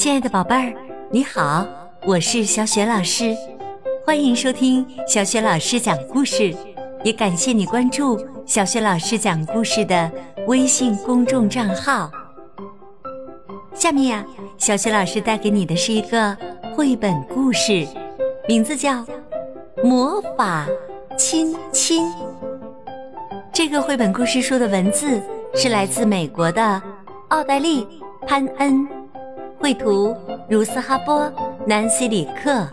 亲爱的宝贝儿，你好，我是小雪老师，欢迎收听小雪老师讲故事，也感谢你关注小雪老师讲故事的微信公众账号。下面呀，小雪老师带给你的是一个绘本故事，名字叫《魔法亲亲》。这个绘本故事书的文字是来自美国的奥黛丽·潘恩，绘图茹斯哈波、南希里克，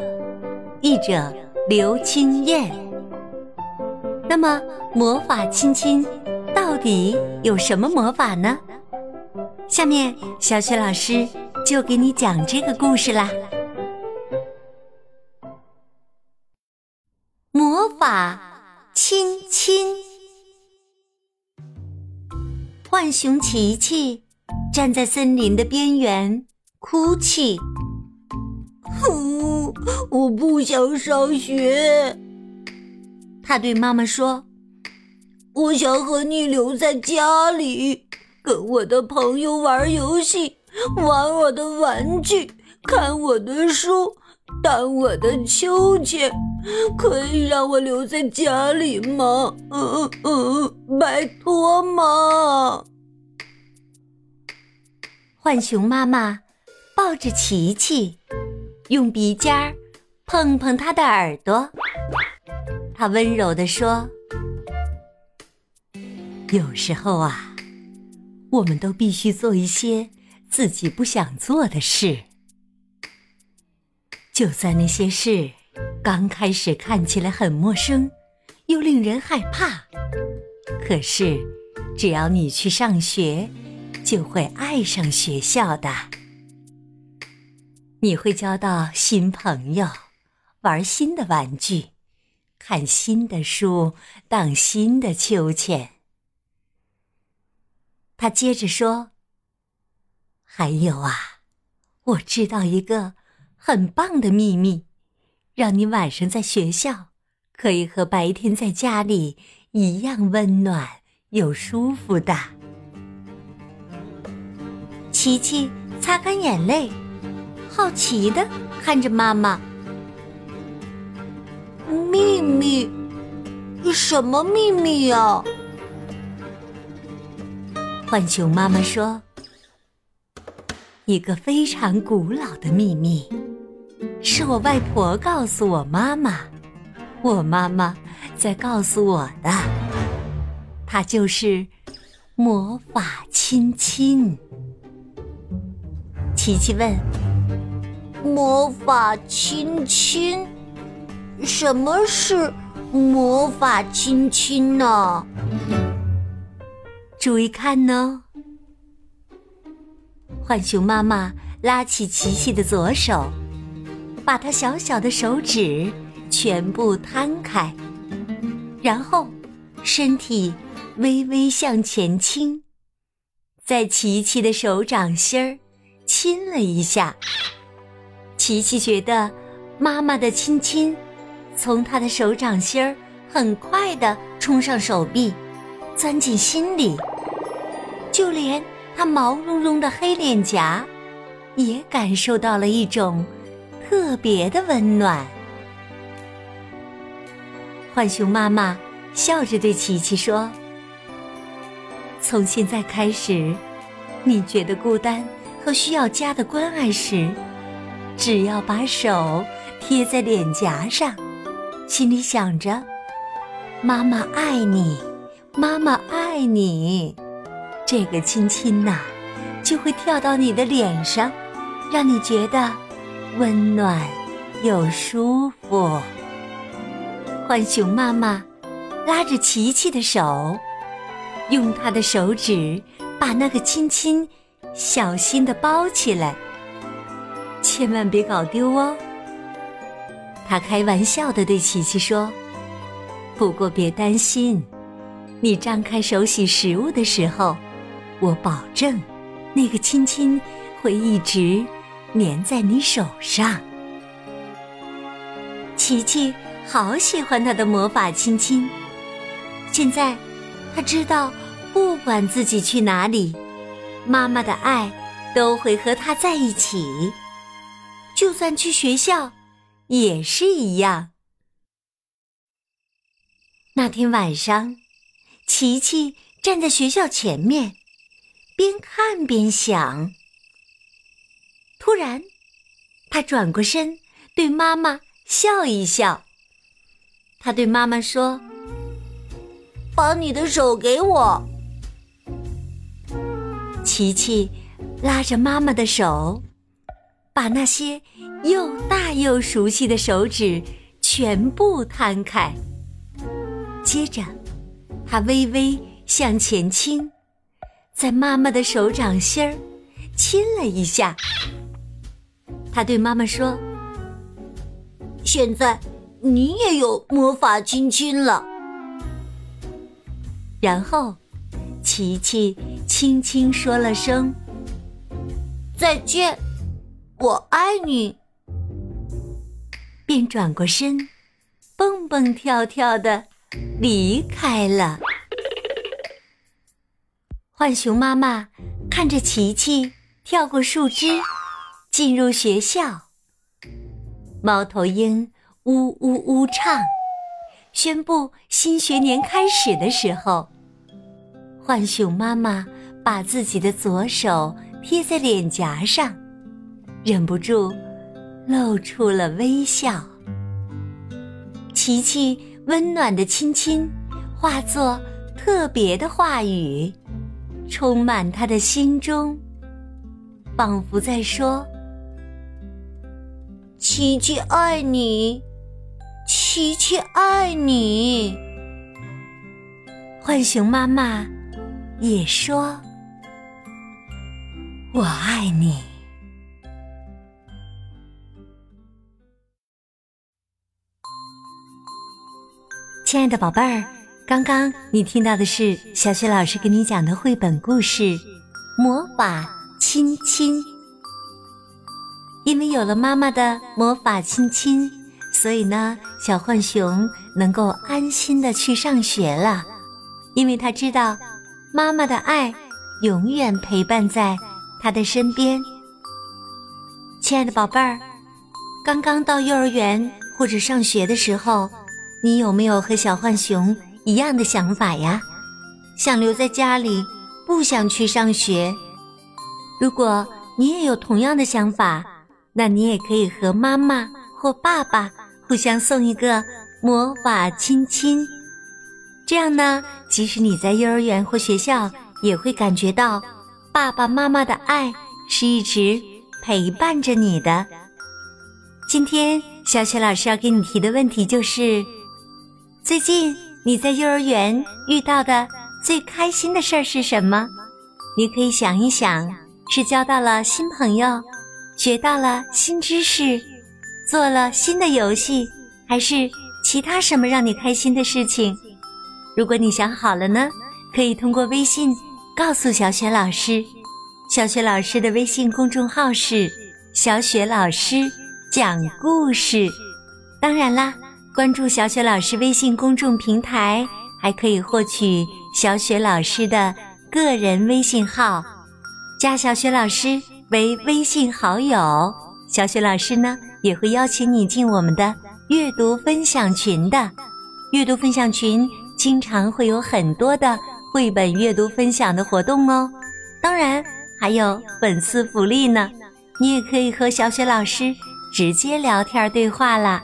译者刘清燕。那么，魔法亲亲到底有什么魔法呢？下面，小雪老师就给你讲这个故事啦。魔法亲亲。浣熊琪琪站在森林的边缘，哭泣。哼，我不想上学。他对妈妈说：“我想和你留在家里，跟我的朋友玩游戏，玩我的玩具，看我的书，荡我的秋千。可以让我留在家里吗？嗯嗯，拜托嘛！”浣熊妈妈抱着琪琪，用鼻尖儿碰碰他的耳朵。他温柔地说：“有时候啊，我们都必须做一些自己不想做的事，就算那些事刚开始看起来很陌生，又令人害怕。可是，只要你去上学。”就会爱上学校的，你会交到新朋友，玩新的玩具，看新的书，荡新的秋千。他接着说：“还有啊，我知道一个很棒的秘密，让你晚上在学校可以和白天在家里一样温暖又舒服的。”琪琪擦干眼泪，好奇的看着妈妈。秘密？什么秘密呀？浣熊妈妈说：“一个非常古老的秘密，是我外婆告诉我妈妈，我妈妈在告诉我的。它就是魔法亲亲。”琪琪问：“魔法亲亲，什么是魔法亲亲呢？”注意看呢！浣熊妈妈拉起琪琪的左手，把他小小的手指全部摊开，然后身体微微向前倾，在琪琪的手掌心儿。亲了一下，琪琪觉得妈妈的亲亲从他的手掌心儿很快的冲上手臂，钻进心里，就连他毛茸茸的黑脸颊也感受到了一种特别的温暖。浣熊妈妈笑着对琪琪说：“从现在开始，你觉得孤单？”和需要家的关爱时，只要把手贴在脸颊上，心里想着“妈妈爱你，妈妈爱你”，这个亲亲呐，就会跳到你的脸上，让你觉得温暖又舒服。浣熊妈妈拉着琪琪的手，用她的手指把那个亲亲。小心的包起来，千万别搞丢哦。他开玩笑的对琪琪说：“不过别担心，你张开手洗食物的时候，我保证，那个亲亲会一直粘在你手上。”琪琪好喜欢他的魔法亲亲，现在他知道，不管自己去哪里。妈妈的爱都会和他在一起，就算去学校也是一样。那天晚上，琪琪站在学校前面，边看边想。突然，他转过身，对妈妈笑一笑。他对妈妈说：“把你的手给我。”琪琪拉着妈妈的手，把那些又大又熟悉的手指全部摊开。接着，他微微向前倾，在妈妈的手掌心儿亲了一下。他对妈妈说：“现在你也有魔法亲亲了。”然后，琪琪轻轻说了声：“再见，我爱你。”便转过身，蹦蹦跳跳的离开了。浣熊妈妈看着琪琪跳过树枝。进入学校，猫头鹰呜呜呜唱，宣布新学年开始的时候，浣熊妈妈把自己的左手贴在脸颊上，忍不住露出了微笑。琪琪温暖的亲亲，化作特别的话语，充满他的心中，仿佛在说。琪琪爱你，琪琪爱你。浣熊妈妈也说：“我爱你。”亲爱的宝贝儿，刚刚你听到的是小雪老师给你讲的绘本故事《魔法亲亲》。因为有了妈妈的魔法亲亲，所以呢，小浣熊能够安心的去上学了。因为他知道，妈妈的爱永远陪伴在他的身边。亲爱的宝贝儿，刚刚到幼儿园或者上学的时候，你有没有和小浣熊一样的想法呀？想留在家里，不想去上学。如果你也有同样的想法，那你也可以和妈妈或爸爸互相送一个魔法亲亲，这样呢，即使你在幼儿园或学校，也会感觉到爸爸妈妈的爱是一直陪伴着你的。今天小雪老师要给你提的问题就是：最近你在幼儿园遇到的最开心的事儿是什么？你可以想一想，是交到了新朋友。学到了新知识，做了新的游戏，还是其他什么让你开心的事情？如果你想好了呢，可以通过微信告诉小雪老师。小雪老师的微信公众号是“小雪老师讲故事”。当然啦，关注小雪老师微信公众平台，还可以获取小雪老师的个人微信号，加小雪老师。为微信好友，小雪老师呢也会邀请你进我们的阅读分享群的。阅读分享群经常会有很多的绘本阅读分享的活动哦，当然还有粉丝福利呢。你也可以和小雪老师直接聊天对话啦。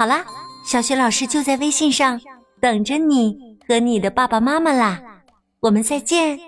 好啦，小雪老师就在微信上等着你和你的爸爸妈妈啦。我们再见。